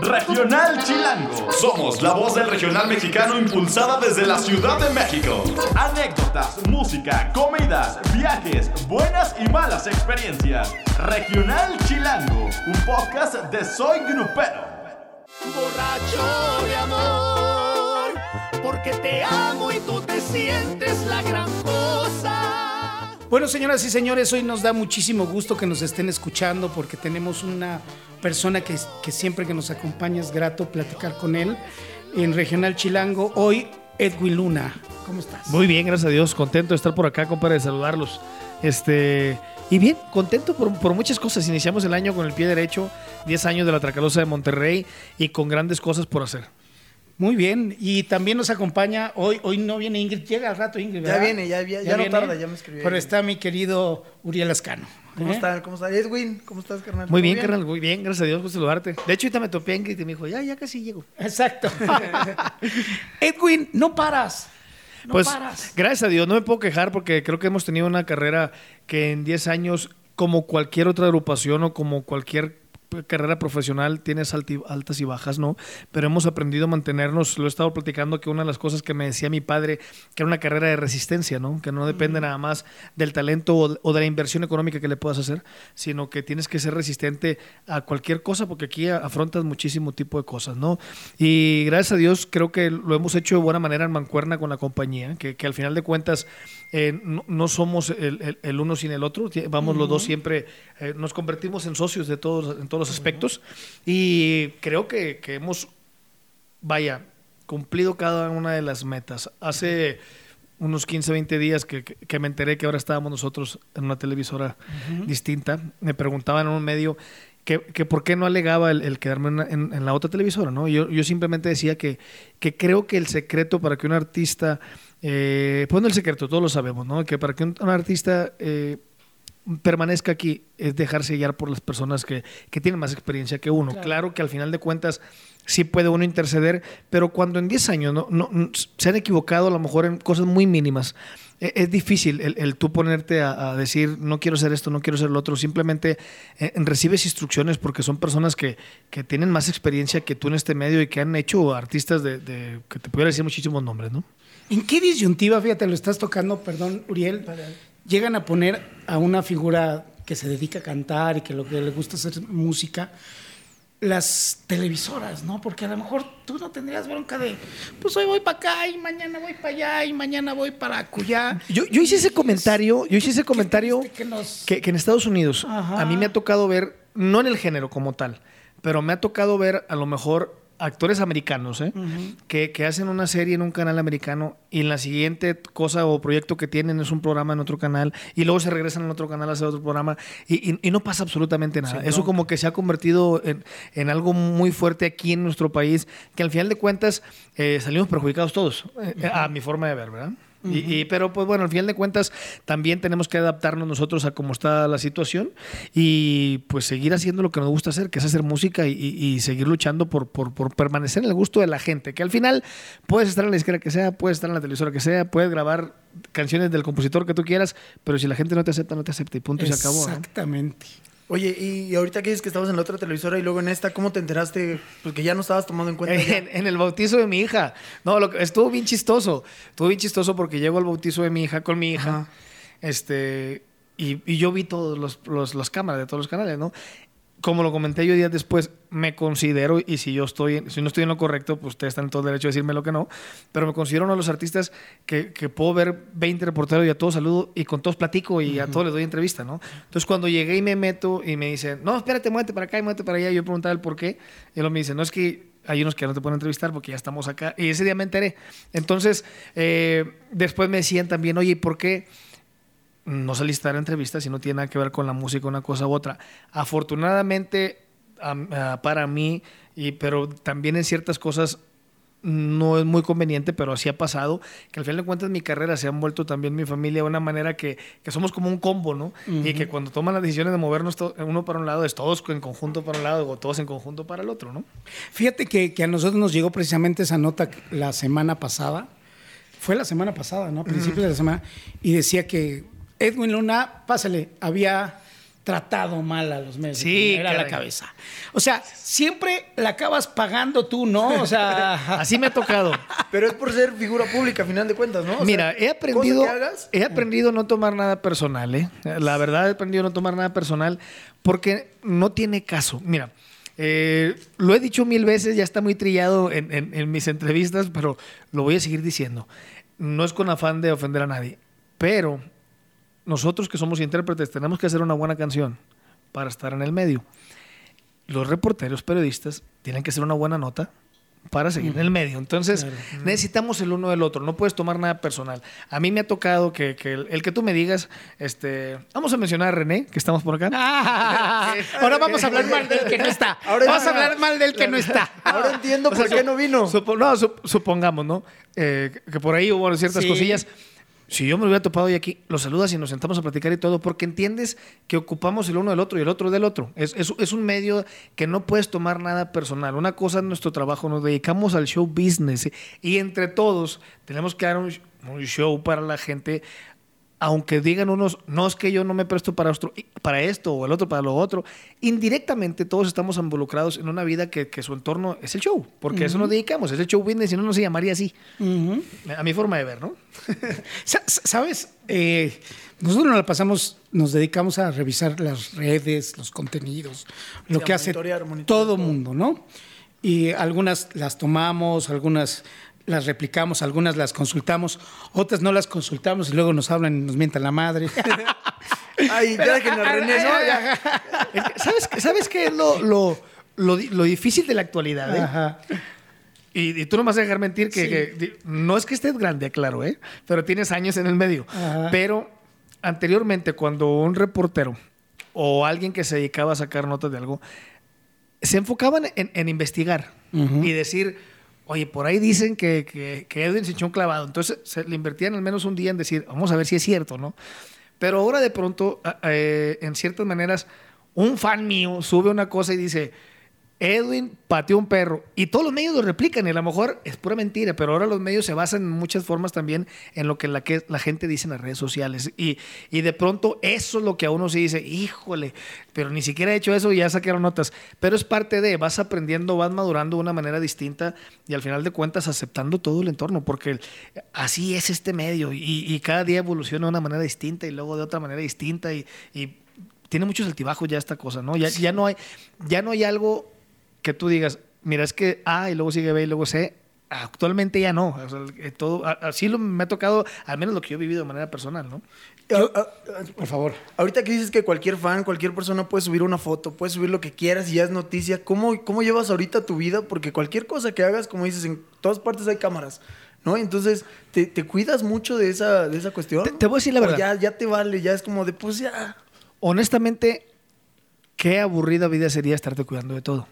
Regional Chilango. Somos la voz del regional mexicano impulsada desde la Ciudad de México. Anécdotas, música, comidas, viajes, buenas y malas experiencias. Regional Chilango, un podcast de Soy Grupero. Borracho de amor, porque te amo y tú te sientes la gran cosa. Bueno, señoras y señores, hoy nos da muchísimo gusto que nos estén escuchando porque tenemos una persona que, siempre que nos acompaña es grato platicar con él en Regional Chilango. Hoy, Edwin Luna. ¿Cómo estás? Muy bien, gracias a Dios. Contento de estar por acá, compadre, de saludarlos. Este. Y bien, contento por, por muchas cosas. Iniciamos el año con el pie derecho, 10 años de la Tracalosa de Monterrey y con grandes cosas por hacer. Muy bien, y también nos acompaña, hoy, hoy no viene Ingrid, llega al rato Ingrid, Ya ¿verdad? viene, ya- ya- ya no tarda, ya me escribió. Pero está mi querido Uriel Ascano. ¿Cómo ¿eh? están? ¿Cómo están? Edwin, ¿cómo estás, carnal? Muy ¿Todo bien, carnal, muy bien, gracias a Dios, gusto saludarte. De hecho, ahorita me topé a Ingrid y me dijo, ya, ya casi llego. Exacto. Edwin, no paras. No pues paras. gracias a Dios, no me puedo quejar porque creo que hemos tenido una carrera que en 10 años, como cualquier otra agrupación o como cualquier carrera profesional, tienes altas y bajas, ¿no? Pero hemos aprendido a mantenernos, lo he estado platicando, que una de las cosas que me decía mi padre, que era una carrera de resistencia, ¿no? Que no depende nada más del talento o, de la inversión económica que le puedas hacer, sino que tienes que ser resistente a cualquier cosa porque aquí afrontas muchísimo tipo de cosas, ¿no? Y gracias a Dios creo que lo hemos hecho de buena manera en mancuerna con la compañía, que, que al final de cuentas eh, no, no somos el, el- el uno sin el otro, vamos los dos siempre, eh, nos convertimos en socios de todos, en todos los aspectos y creo que, que hemos, vaya, cumplido cada una de las metas. Hace unos 15, 20 días que, que- me enteré que ahora estábamos nosotros en una televisora distinta, me preguntaban en un medio que, que por qué no alegaba el, el quedarme en, en- en la otra televisora, ¿no? Yo, yo simplemente decía que, que creo que el secreto para que un artista, eh, pues no el secreto, todos lo sabemos, ¿no? Que para que un, un artista eh, permanezca aquí es dejarse guiar por las personas que, que tienen más experiencia que uno. Claro. que al final de cuentas sí puede uno interceder, pero cuando en 10 años no, no- no- se han equivocado a lo mejor en cosas muy mínimas, e- es difícil el, el tú ponerte a, a decir no quiero hacer esto, no quiero hacer lo otro, simplemente eh, recibes instrucciones porque son personas que, que tienen más experiencia que tú en este medio y que han hecho artistas de, de- que te pudiera decir muchísimos nombres, ¿no? ¿En qué disyuntiva, fíjate, lo estás tocando, perdón, Uriel, llegan a poner a una figura que se dedica a cantar y que lo que le gusta hacer música, las televisoras, ¿no? Porque a lo mejor tú no tendrías bronca de, pues hoy voy para acá y mañana voy para allá y mañana voy para acullá. Yo, yo hice ese comentario, yo hice ese comentario triste que nos- que, que en Estados Unidos Ajá. a mí me ha tocado ver, no en el género como tal, pero me ha tocado ver a lo mejor actores americanos ¿eh? que, que hacen una serie en un canal americano y en la siguiente cosa o proyecto que tienen es un programa en otro canal y luego se regresan en otro canal a hacer otro programa y, y- y no pasa absolutamente nada. Eso como que se ha convertido en, en algo muy fuerte aquí en nuestro país que al final de cuentas eh, salimos perjudicados todos, eh, a mi forma de ver, ¿verdad? Y- y- pero pues bueno, al final de cuentas también tenemos que adaptarnos nosotros a cómo está la situación y pues seguir haciendo lo que nos gusta hacer, que es hacer música y, seguir luchando por, por- por permanecer en el gusto de la gente, que al final puedes estar en la izquierda que sea, puedes estar en la televisora que sea, puedes grabar canciones del compositor que tú quieras, pero si la gente no te acepta, no te acepta y punto y se acabó. Exactamente. Oye, y ahorita que dices que estabas en la otra televisora y luego en esta, ¿cómo te enteraste? Porque ya no estabas tomando en cuenta. En, en el bautizo de mi hija. No, lo que- estuvo bien chistoso. Estuvo bien chistoso porque llego al bautizo de mi hija con mi hija. Ajá. Este. Y, y yo vi todos los, los- las cámaras de todos los canales, ¿no? Como lo comenté yo días después, me considero, y si yo estoy, si no estoy en lo correcto, pues ustedes están en todo derecho a decirme lo que no, pero me considero uno de los artistas que, que puedo ver 20 reporteros y a todos saludo y con todos platico y a todos les doy entrevista, ¿no? Entonces cuando llegué y me meto y me dicen, no, espérate, muévete para acá y muévete para allá, yo preguntaba el por qué, y él me dice, no es que hay unos que no te pueden entrevistar porque ya estamos acá, y ese día me enteré. Entonces, eh, después me decían también, oye, ¿y por qué? No saliste a dar entrevistas y no tiene nada que ver con la música, una cosa u otra. Afortunadamente, am- ah, para mí, y, pero también en ciertas cosas no es muy conveniente, pero así ha pasado, que al final de cuentas mi carrera se han vuelto también mi familia de una manera que, que somos como un combo, ¿no? Y que cuando toman las decisiones de movernos uno para un lado, es todos en conjunto para un lado o todos en conjunto para el otro, ¿no? Fíjate que, que a nosotros nos llegó precisamente esa nota la semana pasada. Fue la semana pasada, ¿no? A principios de la semana. Y decía que Edwin Luna, pásale, había tratado mal a los medios. Sí, era la cabeza. O sea, siempre la acabas pagando tú, ¿no? O sea, Así me ha tocado. Pero es por ser figura pública, a final de cuentas, ¿no? O sea, Mira, he aprendido, hagas, he aprendido a no tomar nada personal, ¿eh? La verdad he aprendido a no tomar nada personal porque no tiene caso. Mira, eh, lo he dicho mil veces, ya está muy trillado en, en- en mis entrevistas, pero lo voy a seguir diciendo. No es con afán de ofender a nadie, pero nosotros que somos intérpretes tenemos que hacer una buena canción para estar en el medio. Los reporteros, periodistas, tienen que hacer una buena nota para seguir en el medio. Entonces, necesitamos el uno del otro. No puedes tomar nada personal. A mí me ha tocado que, que el, el que tú me digas, este, vamos a mencionar a René, que estamos por acá. ahora vamos a hablar mal del que no está. Ahora vamos a hablar mal del que no está. Ahora entiendo por qué no vino. Supo- no, sup- supongamos, ¿no? Eh, que- que por ahí hubo ciertas Sí. cosillas. Si yo me lo hubiera topado hoy aquí, lo saludas y nos sentamos a platicar y todo, porque entiendes que ocupamos el uno del otro y el otro del otro. Es, es- un medio que no puedes tomar nada personal. Una cosa es nuestro trabajo, nos dedicamos al show business y entre todos tenemos que dar un show para la gente. Aunque digan unos, no es que yo no me presto para, esto o el otro para lo otro, indirectamente todos estamos involucrados en una vida que, que su entorno es el show, porque a eso nos dedicamos, es el show business, si no, no se llamaría así. A mi forma de ver, ¿no? Sa- sa- ¿Sabes? Eh, nosotros nos la pasamos, nos dedicamos a revisar las redes, los contenidos, lo Sí, que hace monitorear, monitorear todo todo. mundo, ¿no? Y algunas las tomamos, algunas las replicamos, algunas las consultamos, otras no las consultamos y luego nos hablan y nos mientan la madre. Ay, dejen a René, ¿no? Ya. Es que, ¿Sabes, ¿Sabes qué es lo, lo, lo lo difícil de la actualidad? eh? Ajá. Y, y tú no me vas a dejar mentir que, Sí. que- di- no es que estés grande, claro, ¿eh? pero tienes años en el medio. Ajá. Pero anteriormente, cuando un reportero o alguien que se dedicaba a sacar notas de algo, se enfocaban en, en investigar y decir, oye, por ahí dicen que, que, Edwin se echó un clavado. Entonces se le invertían al menos un día en decir, vamos a ver si es cierto, ¿no? Pero ahora de pronto, eh, en ciertas maneras, un fan mío sube una cosa y dice, Edwin pateó un perro. Y todos los medios lo replican y a lo mejor es pura mentira, pero ahora los medios se basan en muchas formas también en lo que la, gente dice en las redes sociales. Y, de pronto eso es lo que a uno se dice, híjole, pero ni siquiera he hecho eso y ya sacaron notas. Pero es parte de, vas aprendiendo, vas madurando de una manera distinta y al final de cuentas aceptando todo el entorno, porque así es este medio y, cada día evoluciona de una manera distinta y luego de otra manera distinta y, tiene muchos altibajos ya esta cosa, ¿no? Ya no hay, ya no hay algo que tú digas, mira, es que A y luego sigue B y luego C. Actualmente ya no. O sea, eh, todo, así lo, me ha tocado, al menos lo que yo he vivido de manera personal, ¿no? Por favor. Ahorita que dices que cualquier fan, cualquier persona puede subir una foto, puede subir lo que quieras y ya es noticia, ¿cómo, cómo llevas ahorita tu vida? Porque cualquier cosa que hagas, como dices, en todas partes hay cámaras, ¿no? Entonces, ¿te, te cuidas mucho de esa, de esa cuestión? Te- te voy a decir la ¿O verdad. Ya, ya te vale, ya es como de, pues ya. Honestamente, qué aburrida vida sería estarte cuidando de todo.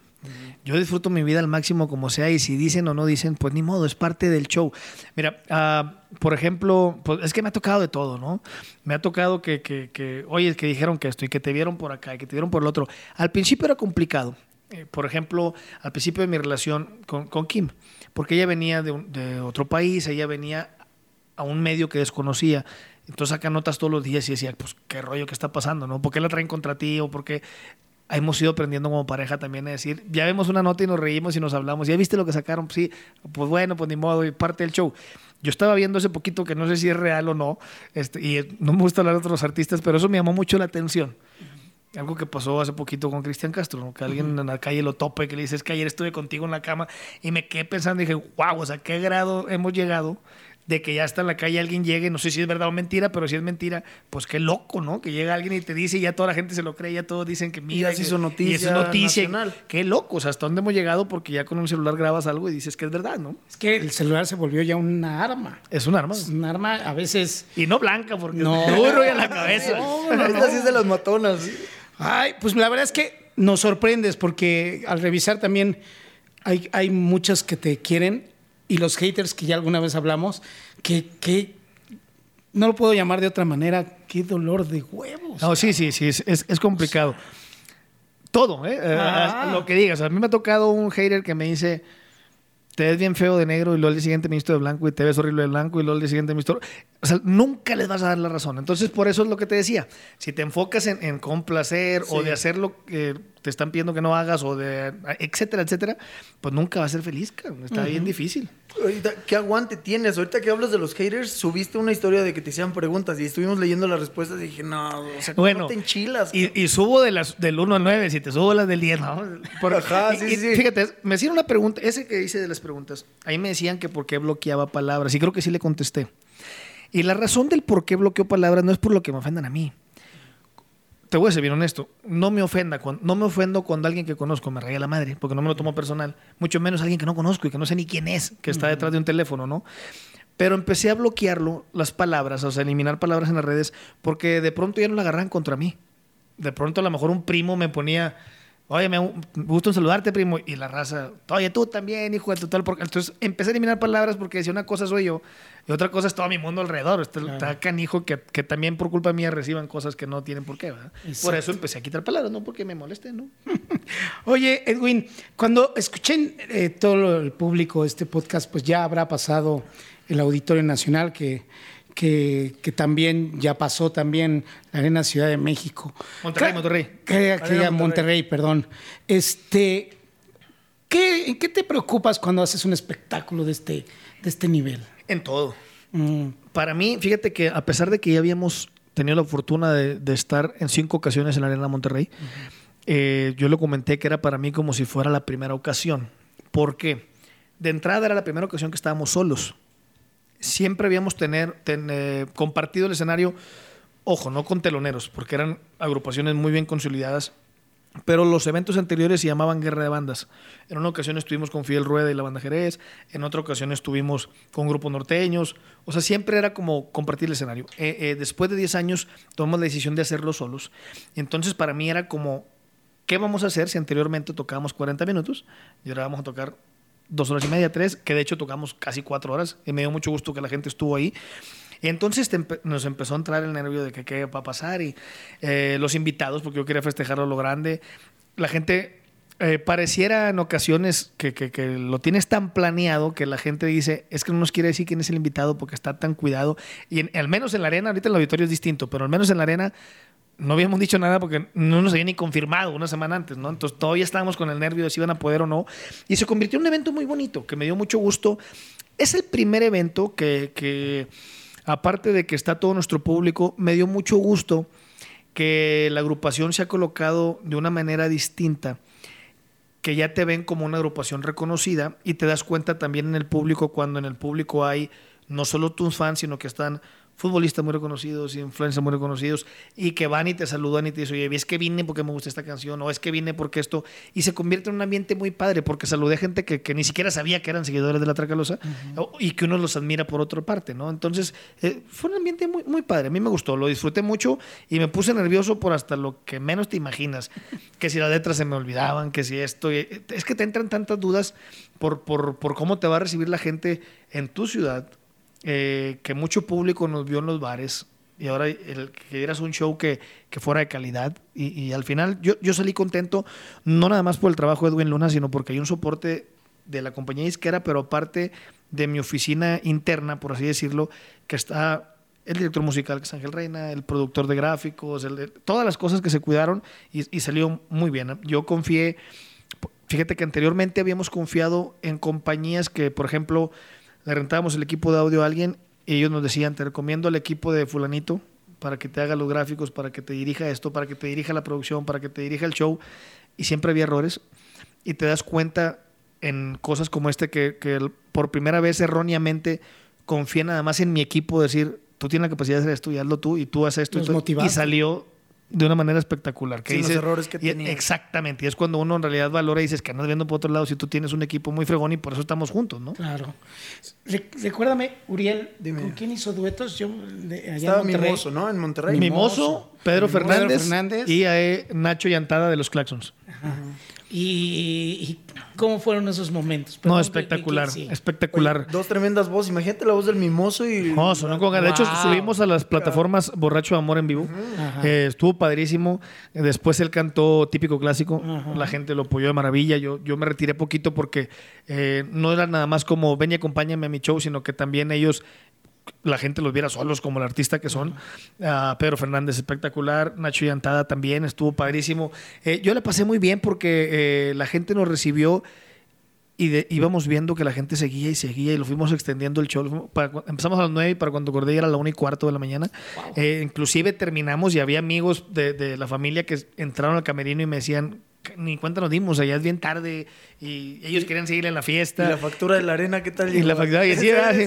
Yo disfruto mi vida al máximo como sea y si dicen o no dicen, pues ni modo, es parte del show. Mira, ah, por ejemplo, pues es que me ha tocado de todo, ¿no? Me ha tocado que, que, que, oye, que dijeron que esto y que te vieron por acá y que te vieron por el otro. Al principio era complicado. Eh, por ejemplo, al principio de mi relación con, con Kim, porque ella venía de, de otro país, ella venía a un medio que desconocía. Entonces saca notas todos los días y decía, pues qué rollo que está pasando, ¿no? ¿Por qué la traen contra ti? O por qué hemos ido aprendiendo como pareja también a decir, ya vemos una nota y nos reímos y nos hablamos, ¿ya viste lo que sacaron? Sí, pues bueno, pues ni modo, y parte del show. Yo estaba viendo hace poquito que no sé si es real o no, este, y no me gusta hablar de otros artistas, pero eso me llamó mucho la atención. Algo que pasó hace poquito con Cristian Castro, ¿no? que alguien en la calle lo tope, que le dice, es que ayer estuve contigo en la cama y me quedé pensando y dije, wow, o sea, ¿qué grado hemos llegado de que ya está en la calle alguien llegue, no sé si es verdad o mentira, pero si es mentira, pues qué loco, ¿no? Que llega alguien y te dice y ya toda la gente se lo cree, ya todos dicen que mira. ya se hizo noticia y eso es noticia. nacional. Qué loco, o sea, hasta dónde hemos llegado porque ya con un celular grabas algo y dices que es verdad, ¿no? Es que el celular se volvió ya una arma. Es un arma. Es un arma a veces. Y no blanca porque No. es duro y a la cabeza. Esta sí es de las matonas. Ay, pues la verdad es que nos sorprendes porque al revisar también hay, hay muchas que te quieren y los haters que ya alguna vez hablamos, que, que no lo puedo llamar de otra manera, qué dolor de huevos. No, sí, sí, sí, es, es- es complicado. Todo, ¿eh? Eh, Ah. Lo que digas. A mí me ha tocado un hater que me dice, te ves bien feo de negro y luego al día siguiente me visto de blanco y te ves horrible de blanco y luego al día siguiente me visto... O sea, nunca les vas a dar la razón. Entonces, por eso es lo que te decía. Si te enfocas en, en complacer o de hacer lo que te están pidiendo que no hagas o de etcétera, etcétera, pues nunca vas a ser feliz, cabrón. Está bien difícil. Ahorita, ¿qué aguante tienes? Ahorita que hablas de los haters, subiste una historia de que te hacían preguntas y estuvimos leyendo las respuestas y dije, no, o sea, ¿cómo Bueno, te enchilas? y, y subo de las, del 1 al 9, si te subo las del 10, ¿no? Por- Ajá, sí, y sí. Fíjate, me hicieron una pregunta, ese que hice de las preguntas, ahí me decían que por qué bloqueaba palabras, y creo que sí le contesté. Y la razón del por qué bloqueo palabras no es por lo que me ofendan a mí. Te voy a ser bien honesto, no me ofenda, cuando, no me ofendo cuando alguien que conozco me raya la madre, porque no me lo tomo personal, mucho menos alguien que no conozco y que no sé ni quién es, que está detrás de un teléfono, ¿no? Pero empecé a bloquearlo, las palabras, o sea, eliminar palabras en las redes, porque de pronto ya no la agarran contra mí. De pronto a lo mejor un primo me ponía, oye, me gusta saludarte, primo, y la raza, oye, tú también, hijo de total. Porque... Entonces empecé a eliminar palabras porque decía una cosa soy yo y otra cosa es todo mi mundo alrededor. Está, está canijo que, que también por culpa mía reciban cosas que no tienen por qué, ¿verdad? Por eso empecé a quitar palabras, no porque me molesten, ¿no? Oye, Edwin, cuando escuchen eh, todo el público este podcast, pues ya habrá pasado el Auditorio Nacional, que, que, que también ya pasó también la Arena Ciudad de México. Monterrey, Monterrey. Que, que Monterrey. Monterrey. perdón. Este, ¿qué, ¿En qué te preocupas cuando haces un espectáculo de este, de este nivel? En todo. Mm, Para mí, fíjate que a pesar de que ya habíamos tenido la fortuna de, de estar en cinco ocasiones en la Arena Monterrey, eh, yo lo comenté que era para mí como si fuera la primera ocasión. ¿Por qué? De entrada era la primera ocasión que estábamos solos. Siempre habíamos tener, ten- eh, compartido el escenario, ojo, no con teloneros, porque eran agrupaciones muy bien consolidadas, pero los eventos anteriores se llamaban Guerra de Bandas. En una ocasión estuvimos con Fidel Rueda y la banda Jerez, en otra ocasión estuvimos con grupos norteños, o sea, siempre era como compartir el escenario. Eh, eh, después de 10 años tomamos la decisión de hacerlo solos. Entonces para mí era como, ¿qué vamos a hacer si anteriormente tocábamos 40 minutos y ahora vamos a tocar dos horas y media, tres, que de hecho tocamos casi cuatro horas y me dio mucho gusto que la gente estuvo ahí. Y entonces nos empezó a entrar el nervio de que qué va a pasar y eh, los invitados, porque yo quería festejarlo lo grande. La gente eh, pareciera en ocasiones que, lo tienes tan planeado que la gente dice, es que no nos quiere decir quién es el invitado porque está tan cuidado. Y al menos en la arena, ahorita el auditorio es distinto, pero al menos en la arena no habíamos dicho nada porque no nos había ni confirmado una semana antes, ¿no? Entonces todavía estábamos con el nervio de si iban a poder o no. Y se convirtió en un evento muy bonito, que me dio mucho gusto. Es el primer evento que, que, aparte de que está todo nuestro público, me dio mucho gusto que la agrupación se ha colocado de una manera distinta que ya te ven como una agrupación reconocida y te das cuenta también en el público cuando en el público hay no solo tus fans, sino que están futbolistas muy reconocidos, influencers muy reconocidos, y que van y te saludan y te dicen, oye, es que vine porque me gusta esta canción, o es que vine porque esto, y se convierte en un ambiente muy padre, porque saludé a gente que, que ni siquiera sabía que eran seguidores de la Tracalosa, y que uno los admira por otra parte, ¿no? Entonces, eh, fue un ambiente muy, muy padre, a mí me gustó, lo disfruté mucho, y me puse nervioso por hasta lo que menos te imaginas, que si las letras se me olvidaban, que si esto, y- es que te entran tantas dudas por, por, por cómo te va a recibir la gente en tu ciudad, eh, que mucho público nos vio en los bares y ahora el que dieras un show que, que fuera de calidad y, al final yo, yo salí contento no nada más por el trabajo de Edwin Luna sino porque hay un soporte de la compañía disquera pero aparte de mi oficina interna por así decirlo que está el director musical que es Ángel Reina el productor de gráficos el todas las cosas que se cuidaron y, y salió muy bien yo confié Fíjate que anteriormente habíamos confiado en compañías que, por ejemplo, le rentábamos el equipo de audio a alguien y ellos nos decían, te recomiendo el equipo de fulanito para que te haga los gráficos, para que te dirija esto, para que te dirija la producción, para que te dirija el show. Y siempre había errores. Y te das cuenta en cosas como este que, por primera vez erróneamente confié nada más en mi equipo, decir, tú tienes la capacidad de hacer esto y hazlo tú, y tú haces esto. y tú- y salió de una manera espectacular. Que Sin los errores que y-. Exactamente. Y es cuando uno en realidad valora y dices que andas viendo por otro lado si tú tienes un equipo muy fregón y por eso estamos juntos, ¿no? Claro. Re- recuérdame, Uriel, Dime. ¿con quién hizo duetos? Yo, de, allá Estaba en Monterrey. Mimoso, ¿no? En Monterrey. Mimoso. Mimoso, Pedro Pedro Fernández, Fernández. y eh, Nacho Yantada de los Claxons. ¿Y, y cómo fueron esos momentos? No, espectacular, que- que- sí. espectacular. Oye, dos tremendas voces. Imagínate la voz del mimoso y. No, sonó con ganas. De hecho, Wow. subimos a las plataformas Borracho de Amor en vivo. Eh, estuvo padrísimo. Después él cantó típico clásico. La gente lo apoyó de maravilla. Yo, yo me retiré poquito porque eh, no era nada más como ven y acompáñame a mi show, sino que también ellos la gente los viera solos como el artista que son. Ah, Pedro Fernández espectacular, Nacho Yantada también estuvo padrísimo. Eh, yo la pasé muy bien porque eh, la gente nos recibió y de- íbamos viendo que la gente seguía y seguía y lo fuimos extendiendo el show. Para empezamos a las 9 y para cuando acordé era la 1 y cuarto de la mañana. Eh, inclusive terminamos y había amigos de, de la familia que entraron al camerino y me decían, ni cuenta nos dimos, allá es bien tarde y ellos querían seguir en la Y fiesta. la factura de la arena, ¿qué tal? Y la factura, y sí, Sí, ah, sí,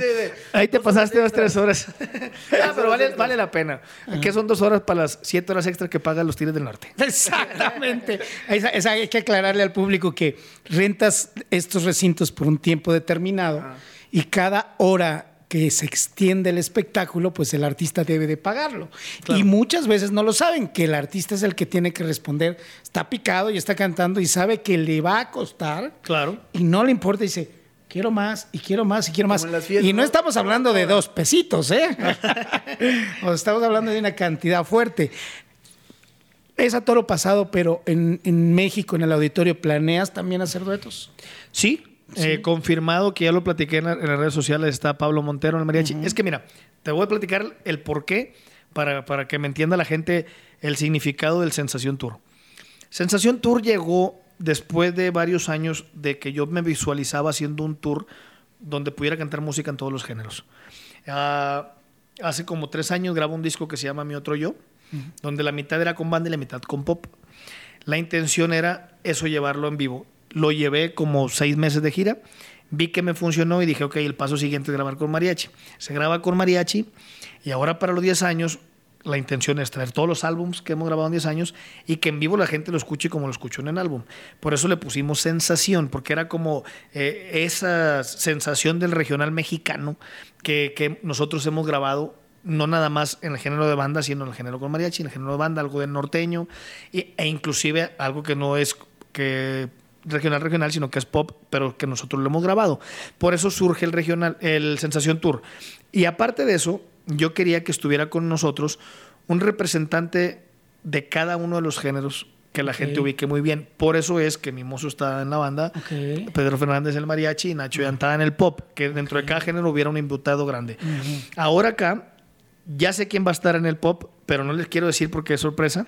Ahí te pasaste dos, tres horas. Ah, pero vale, vale la pena. Que son dos horas para las siete horas extra que pagan los Tigres del Norte. Exactamente. Esa- esa hay que aclararle al público que rentas estos recintos por un tiempo determinado y cada hora que se extiende el espectáculo, pues el artista debe de pagarlo. Y muchas veces no lo saben, que el artista es el que tiene que responder. Está picado y está cantando y sabe que le va a costar Claro. y no le importa, dice, quiero más y quiero más y quiero más. y no ¿no? estamos hablando de dos pesitos, ¿eh? o estamos hablando de una cantidad fuerte. Es a toro pasado, pero en, en México, en el auditorio, ¿planeas también hacer duetos? Sí, eh, confirmado que ya lo platiqué en, la- en las redes sociales, está Pablo Montero en el mariachi. Es que mira, te voy a platicar el por qué para, para que me entienda la gente el significado del Sensación Tour. Sensación Tour llegó después de varios años de que yo me visualizaba haciendo un tour donde pudiera cantar música en todos los géneros. Ah, hace como tres años grabo un disco que se llama Mi Otro Yo, donde la mitad era con banda y la mitad con pop. La intención era eso llevarlo en vivo. Lo llevé como seis meses de gira, vi que me funcionó y dije, ok, el paso siguiente es grabar con mariachi. Se graba con mariachi y ahora para los 10 años la intención es traer todos los álbums que hemos grabado en 10 años y que en vivo la gente lo escuche como lo escuchó en el álbum. Por eso le pusimos sensación, porque era como eh, esa sensación del regional mexicano que, que nosotros hemos grabado no nada más en el género de banda, sino en el género con mariachi, en el género de banda, algo de norteño, e inclusive algo que no es que regional regional, sino que es pop, pero que nosotros lo hemos grabado. Por eso surge el regional, el Sensación Tour. Y aparte de eso, yo quería que estuviera con nosotros un representante de cada uno de los géneros que la gente Ok. ubique muy bien. Por eso es que Mimoso está en la banda. Pedro Fernández en el mariachi y Nacho Yantada en el pop, que dentro de cada género hubiera un invitado grande. Ahora acá, ya sé quién va a estar en el pop, pero no les quiero decir porque es sorpresa.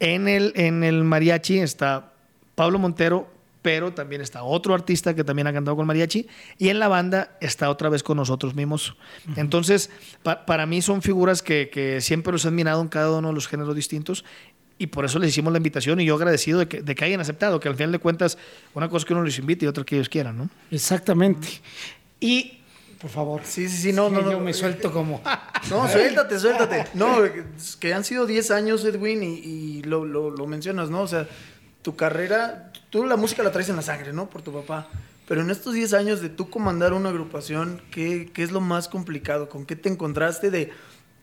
En el, en el mariachi está Pablo Montero, pero también está otro artista que también ha cantado con mariachi. Y en la banda está otra vez con nosotros mismos. Entonces, pa- para mí son figuras que, que siempre los he admirado en cada uno de los géneros distintos. Y por eso les hicimos la invitación y yo agradecido de que, de que hayan aceptado, que al final de cuentas, una cosa es que uno les invite y otra que ellos quieran, ¿no? Exactamente. Y, por favor. Sí, sí, sí, no, no, Yo me suelto como. No, suéltate, suéltate. No, que han sido 10 años, Edwin, y, y lo, lo- lo mencionas, ¿no? O sea, tu carrera, tú la música la traes en la sangre, ¿no? Por tu papá. Pero en estos 10 años de tú comandar una agrupación, ¿qué, qué es lo más complicado? ¿Con qué te encontraste de...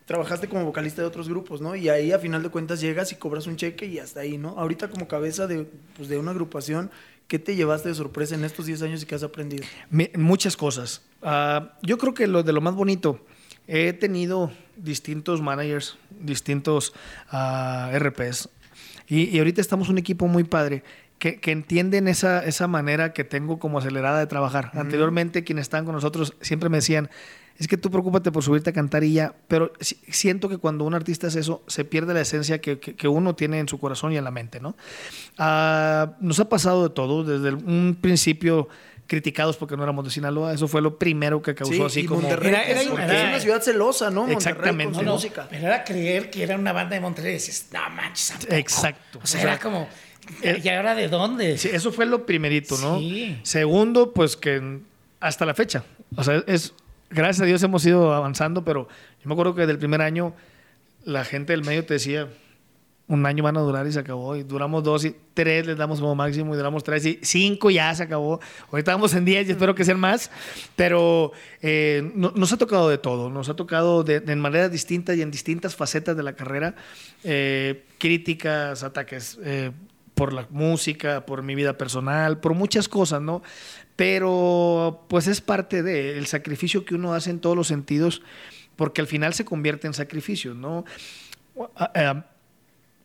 Trabajaste como vocalista de otros grupos, ¿no? Y ahí a final de cuentas llegas y cobras un cheque y hasta ahí, ¿no? Ahorita como cabeza de, pues, de una agrupación, ¿qué te llevaste de sorpresa en estos 10 años y qué has aprendido? Muchas cosas. Ah, yo creo que lo de lo más bonito, he tenido distintos managers, distintos ah, RPs, y, y ahorita estamos un equipo muy padre. Que, que entienden esa, esa manera que tengo como acelerada de trabajar. Anteriormente, quienes están con nosotros siempre me decían, es que tú preocúpate por subirte a cantar y ya, pero si- siento que cuando un artista hace eso, se pierde la esencia que, que- que uno tiene en su corazón y en la mente, ¿no? Ah, nos ha pasado de todo, desde el- un principio criticados porque no éramos de Sinaloa, eso fue lo primero que causó Sí, así y como... Monterrey Era- era- es una ciudad celosa, ¿no? Monterrey Exactamente. con su No, no, música. pero era creer que era una banda de Monterrey y dices, no manches, ¿a poco?". Exacto. O sea, era como, ¿y ahora de dónde? Sí, eso fue lo primerito, ¿no? Sí. Segundo, pues que hasta la fecha, o sea, es gracias a Dios hemos ido avanzando, pero yo me acuerdo que desde el primer año la gente del medio te decía un año van a durar y se acabó y duramos dos y tres les damos como máximo y duramos tres y cinco ya se acabó ahorita vamos en diez y espero que sean más pero eh, no- nos ha tocado de todo nos ha tocado de, de maneras distintas y en distintas facetas de la carrera eh, críticas ataques eh, por la música, por mi vida personal, por muchas cosas, ¿no? Pero pues es parte del sacrificio que uno hace en todos los sentidos, porque al final se convierte en sacrificio, ¿no?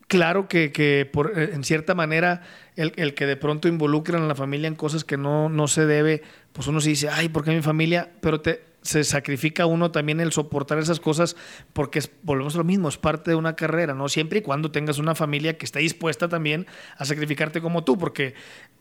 Claro que, que por, eh, en cierta manera el, el, que de pronto involucran a la familia en cosas que no, no se debe, pues uno se dice, ay, ¿por qué mi familia? Pero te, se sacrifica uno también el soportar esas cosas porque es, volvemos a lo mismo, es parte de una carrera, ¿no? Siempre y cuando tengas una familia que esté dispuesta también a sacrificarte como tú, porque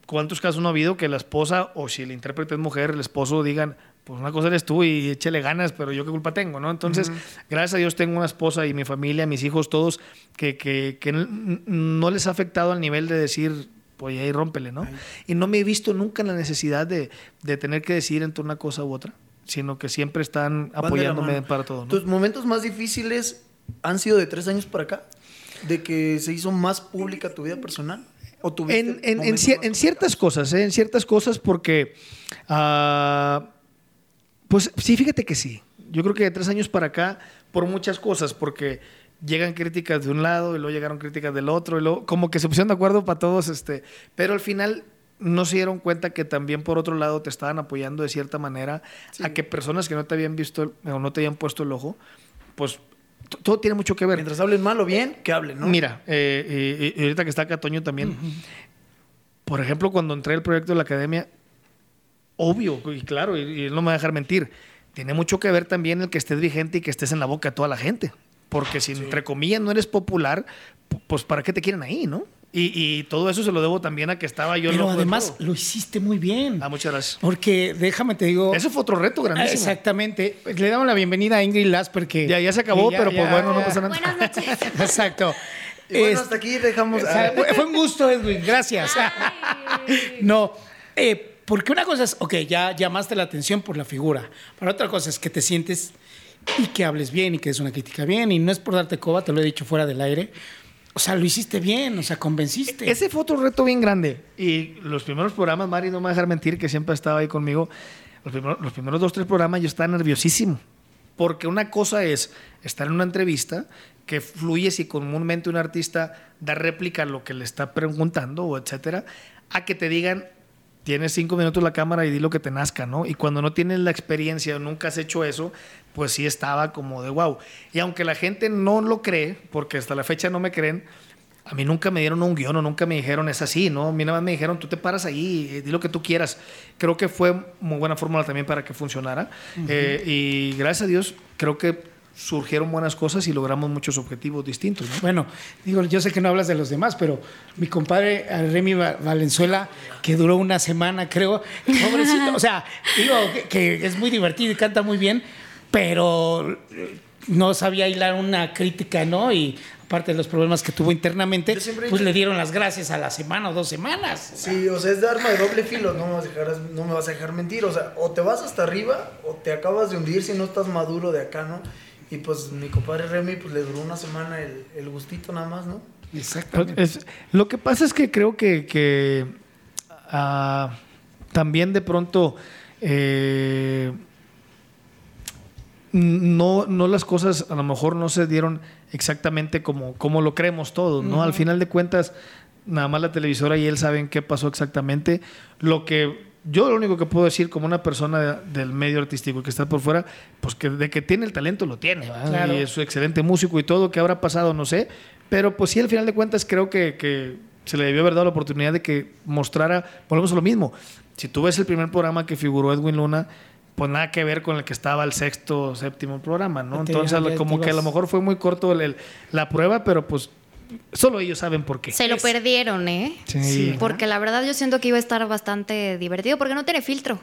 ¿cuántos casos no ha habido que la esposa o si el intérprete es mujer, el esposo digan, pues una cosa eres tú y échale ganas, pero yo qué culpa tengo, ¿no? Entonces, uh -huh. gracias a Dios tengo una esposa y mi familia, mis hijos, todos, que, que, que no les ha afectado al nivel de decir, pues ahí rómpele, ¿no? Ay. Y no me he visto nunca en la necesidad de, de tener que decidir entre una cosa u otra sino que siempre están apoyándome para todo. ¿no? ¿Tus momentos más difíciles han sido de tres años para acá? ¿De que se hizo más pública tu vida personal? ¿O en, en, en, cier en, ciertas cosas, ¿eh? en ciertas cosas porque, uh, pues sí, fíjate que sí. Yo creo que de tres años para acá, por muchas cosas, porque llegan críticas de un lado y luego llegaron críticas del otro, y luego como que se pusieron de acuerdo para todos, este, pero al final no se dieron cuenta que también por otro lado te estaban apoyando de cierta manera sí. a que personas que no te habían visto o no te habían puesto el ojo, pues todo tiene mucho que ver. Mientras hablen mal o bien, que hablen, ¿no? Mira, eh, y, y, ahorita que está acá Toño también, uh -huh. por ejemplo, cuando entré al proyecto de la academia, obvio, y claro, y, él no me va a dejar mentir, tiene mucho que ver también el que estés vigente y que estés en la boca de toda la gente. Porque si sí. entre comillas no eres popular, pues ¿para qué te quieren ahí, no? Y, y, todo eso se lo debo también a que estaba yo. Pero además lo hiciste muy bien. Ah, muchas gracias. Porque déjame te digo. Eso fue otro reto grandísimo. Exactamente. Le damos la bienvenida a Ingrid Las que Ya, ya se acabó, ya, pero ya, pues bueno, no pasa nada. Buenas noches. Exacto. Y bueno, hasta aquí dejamos. A... Fue un gusto, Edwin. Gracias. no. Eh, porque una cosa es, ok, ya llamaste la atención por la figura. Pero otra cosa es que te sientes y que hables bien y que des una crítica bien. Y no es por darte coba, te lo he dicho fuera del aire o sea, lo hiciste bien, o sea, convenciste. Ese fue otro reto bien grande. Y los primeros programas, Mari, no me va a dejar mentir, que siempre estaba ahí conmigo. Los primeros, los primeros dos, tres programas yo estaba nerviosísimo. Porque una cosa es estar en una entrevista que fluye si comúnmente un artista da réplica a lo que le está preguntando o etcétera, a que te digan, tienes cinco minutos la cámara y di lo que te nazca, ¿no? Y cuando no tienes la experiencia nunca has hecho eso, pues sí estaba como de wow. Y aunque la gente no lo cree, porque hasta la fecha no me creen, a mí nunca me dieron un guion o nunca me dijeron es así, ¿no? A mí nada más me dijeron tú te paras ahí, di lo que tú quieras. Creo que fue muy buena fórmula también para que funcionara. Uh -huh. eh, y gracias a Dios, creo que surgieron buenas cosas y logramos muchos objetivos distintos. ¿no? Bueno, digo, yo sé que no hablas de los demás, pero mi compadre Remy Valenzuela, que duró una semana, creo, pobrecito, o sea, digo que, que es muy divertido y canta muy bien, pero no sabía hilar una crítica, ¿no? Y aparte de los problemas que tuvo internamente, pues le dieron las gracias a la semana o dos semanas. Sí, o sea, es de arma de doble filo, no me, vas a dejar, no me vas a dejar mentir, o sea, o te vas hasta arriba o te acabas de hundir si no estás maduro de acá, ¿no? Y pues mi compadre Remy pues le duró una semana el, el gustito nada más, ¿no? Exactamente. Es, lo que pasa es que creo que, que uh, también de pronto eh, no, no las cosas a lo mejor no se dieron exactamente como, como lo creemos todos, ¿no? Uh -huh. Al final de cuentas, nada más la televisora y él saben qué pasó exactamente. Lo que yo lo único que puedo decir como una persona de, del medio artístico que está por fuera, pues que de que tiene el talento lo tiene, claro. y es un excelente músico y todo, que habrá pasado, no sé, pero pues sí, al final de cuentas creo que, que se le debió haber dado la oportunidad de que mostrara, volvemos a lo mismo, si tú ves el primer programa que figuró Edwin Luna, pues nada que ver con el que estaba el sexto, séptimo programa, ¿no? Entonces, como que a lo mejor fue muy corto el, el, la prueba, pero pues Solo ellos saben por qué. Se lo perdieron, ¿eh? Sí. sí. Porque la verdad yo siento que iba a estar bastante divertido porque no tiene filtro.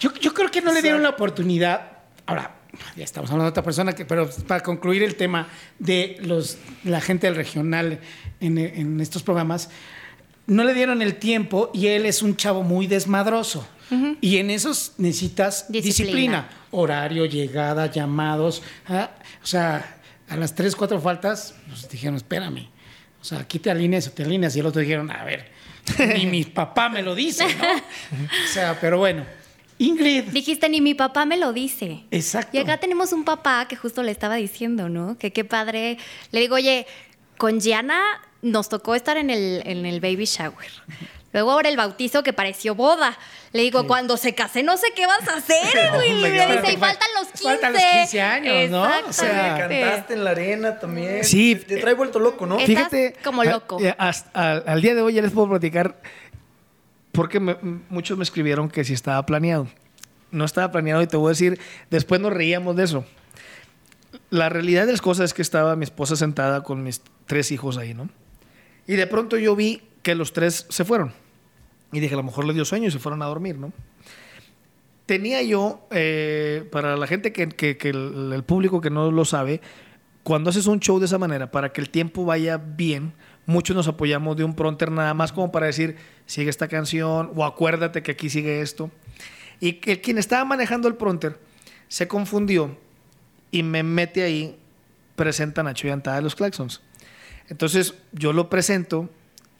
Yo, yo creo que no le dieron la oportunidad. Ahora, ya estamos hablando de otra persona, que, pero para concluir el tema de los, la gente del regional en, en estos programas, no le dieron el tiempo y él es un chavo muy desmadroso. Uh -huh. Y en esos necesitas disciplina. disciplina. horario, llegada, llamados. ¿ah? O sea, a las tres, cuatro faltas, pues dijeron, espérame. O sea, aquí te alineas o te alineas. Y el otro dijeron, a ver, ni mi papá me lo dice, ¿no? o sea, pero bueno. Ingrid. Dijiste, ni mi papá me lo dice. Exacto. Y acá tenemos un papá que justo le estaba diciendo, ¿no? Que qué padre. Le digo, oye, con Gianna nos tocó estar en el, en el baby shower. Luego ahora el bautizo que pareció boda. Le digo, cuando se case no sé qué vas a hacer, Edwin. Y me dice, y faltan los 15. faltan los 15 años, ¿no? O sea. Cantaste en la arena también. Sí. Te, te trae vuelto loco, ¿no? Estás Fíjate, como a- loco. eh, hasta- al, al día de hoy ya les puedo platicar porque me- muchos me escribieron que si estaba planeado. No estaba planeado y te voy a decir, después nos reíamos de eso. La realidad de las cosas es que estaba mi esposa sentada con mis tres hijos ahí, ¿no? Y de pronto yo vi que los tres se fueron. Y dije, a lo mejor les dio sueño y se fueron a dormir, ¿no? Tenía yo, eh, para la gente que, el, público que no lo sabe, cuando haces un show de esa manera, para que el tiempo vaya bien, muchos nos apoyamos de un pronter nada más como para decir, sigue esta canción o acuérdate que aquí sigue esto. Y que quien estaba manejando el pronter se confundió y me mete ahí, presenta a Nacho Yantada de los Claxons. Entonces yo lo presento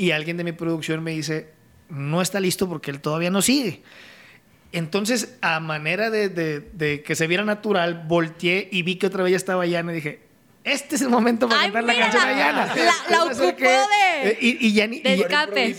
y alguien de mi producción me dice, no está listo porque él todavía no sigue. Entonces, a manera de, de- de que se viera natural, volteé y vi que otra vez ya estaba Yana y dije, este es el momento para Ay, cantar la canción a la- Yana. la- la ocupó acerqué, de- eh, Y, y, de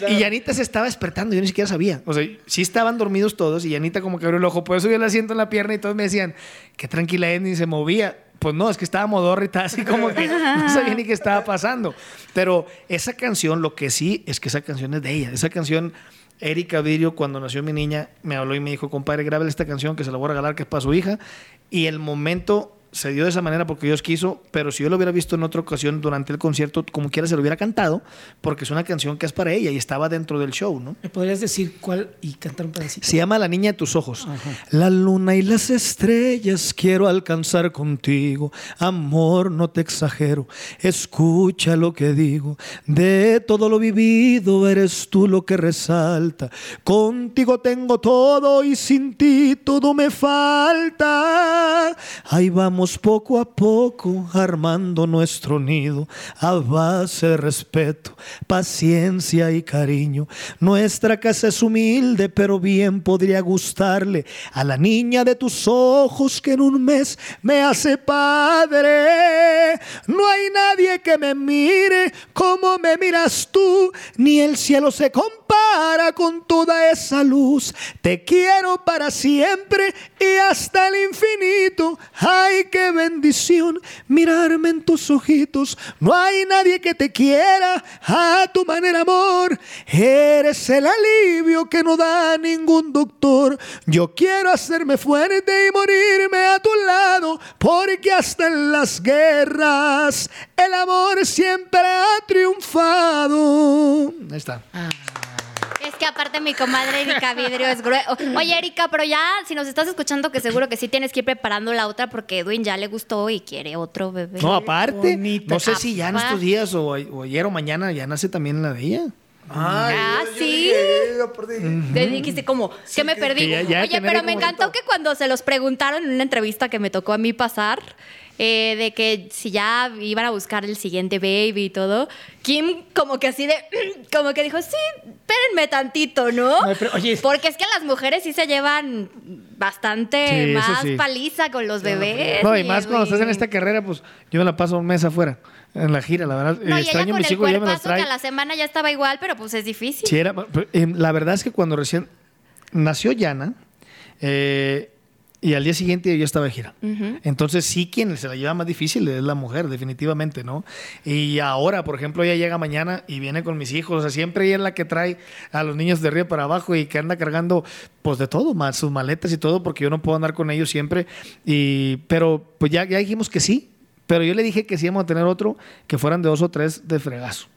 y- y Yanita se estaba despertando, yo ni siquiera sabía. O sea, sí estaban dormidos todos y Yanita como que abrió el ojo, por eso yo le asiento en la pierna y todos me decían, qué tranquila es, ni se movía. Pues no, es que estaba modorra y estaba así como que no sabía ni qué estaba pasando. Pero esa canción, lo que sí es que esa canción es de ella. Esa canción, Erika Vidrio, cuando nació mi niña, me habló y me dijo, compadre, grábale esta canción que se la voy a regalar, que es para su hija. Y el momento se dio de esa manera porque Dios quiso, pero si yo lo hubiera visto en otra ocasión durante el concierto, como quiera se lo hubiera cantado, porque es una canción que es para ella y estaba dentro del show, ¿no? ¿Me podrías decir cuál y cantar un pedacito? Se llama La niña de tus ojos. La luna y las estrellas quiero alcanzar contigo. Amor, no te exagero. Escucha lo que digo. De todo lo vivido eres tú lo que resalta. Contigo tengo todo y sin ti todo me falta. Ahí vamos poco a poco armando nuestro nido a base de respeto, paciencia y cariño. Nuestra casa es humilde, pero bien podría gustarle a la niña de tus ojos que en un mes me hace padre. No hay nadie que me mire como me miras tú, ni el cielo se compara con toda esa luz. Te quiero para siempre y hasta el infinito. Ay, qué bendición mirarme en tus ojitos. No hay nadie que te quiera a tu manera, amor. Eres el alivio que no da ningún doctor. Yo quiero hacerme fuerte y morirme a tu lado, porque hasta en las guerras el amor siempre ha triunfado. Ahí está. Es que aparte mi comadre Erika Vidrio es grueso. Oye, Erika, pero ya, si nos estás escuchando, que seguro que sí tienes que ir preparando la otra porque Edwin ya le gustó y quiere otro bebé. No, aparte, bonita. no sé si ya en estos días o, o ayer o mañana ya nace también la de ella. Ay, Ah, yo- yo ¿sí? dije, aparte- Te dijiste como, que me perdí. que ya- ya Oye, pero me encantó que cuando se los preguntaron en una entrevista que me tocó a mí pasar, eh, de que si ya iban a buscar el siguiente baby y todo, Kim como que así de, como que dijo, sí, espérenme tantito, ¿no? No, pero, oye- Porque es que las mujeres sí se llevan bastante Sí, más sí. paliza con los bebés. No, y más cuando estás en esta carrera, pues yo me la paso un mes afuera, en la gira, la verdad. No, y ella extraño mis el hijos, ya me los cuerpazo que a la semana ya estaba igual, pero pues es difícil. Sí, era- pero, eh, la verdad es que cuando recién nació Yana, eh, y al día siguiente yo estaba de gira. Entonces sí quien se la lleva más difícil es la mujer, definitivamente, ¿no? Y ahora, por ejemplo, ella llega mañana y viene con mis hijos. O sea, siempre ella es la que trae a los niños de arriba para abajo y que anda cargando, pues de todo, más sus maletas y todo, porque yo no puedo andar con ellos siempre. Y, pero pues ya, ya dijimos que sí. Pero yo le dije que sí íbamos a tener otro que fueran de dos o tres de fregazo.